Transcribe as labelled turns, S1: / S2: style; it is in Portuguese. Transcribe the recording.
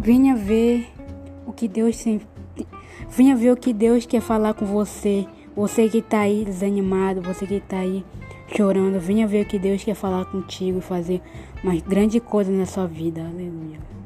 S1: Venha ver o que Deus tem. Venha ver o que Deus quer falar com você. Você que está aí desanimado, você que está aí chorando, venha ver o que Deus quer falar contigo e fazer uma grande coisa na sua vida. Aleluia.